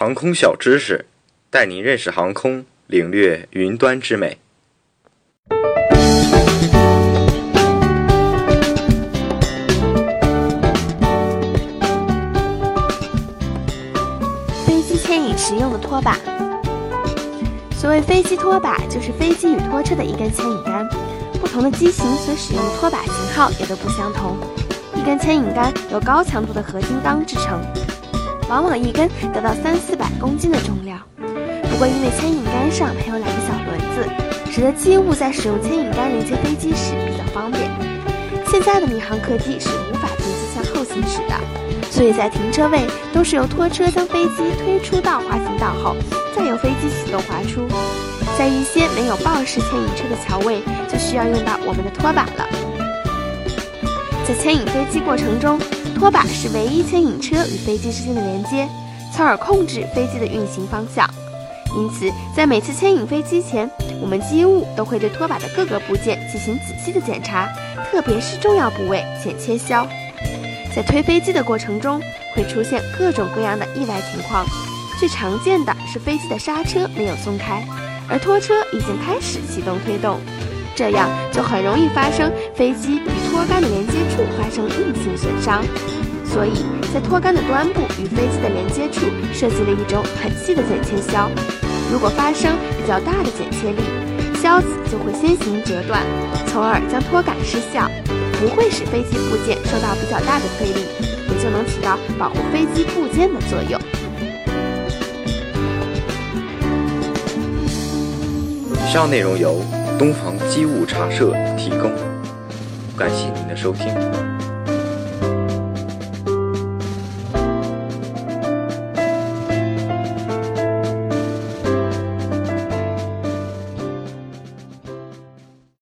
航空小知识，带您认识航空，领略云端之美。飞机牵引时用的拖把。所谓飞机拖把，就是飞机与拖车的一根牵引杆。不同的机型所使用的拖把型号也都不相同。一根牵引杆由高强度的合金钢制成，往往一根达到三四百公斤的重量。不过因为牵引杆上配有两个小轮子，使得机务在使用牵引杆连接飞机时比较方便。现在的民航客机是无法平机向后行驶的，所以在停车位都是由拖车将飞机推出到滑行道后，再由飞机启动滑出。在一些没有抱式牵引车的桥位，就需要用到我们的拖把了。在牵引飞机过程中，拖把是唯一牵引车与飞机之间的连接，从而控制飞机的运行方向。因此，在每次牵引飞机前，我们机务都会对拖把的各个部件进行仔细的检查，特别是重要部位剪切削。在推飞机的过程中，会出现各种各样的意外情况，最常见的是飞机的刹车没有松开。而拖车已经开始启动推动，这样就很容易发生飞机与拖杆的连接处发生硬性损伤。所以在拖杆的端部与飞机的连接处设计了一种很细的剪切削，如果发生比较大的剪切力，削子就会先行折断，从而将拖杆失效，不会使飞机部件受到比较大的推力，也就能起到保护飞机部件的作用。以上内容由东方机务茶社提供，感谢您的收听。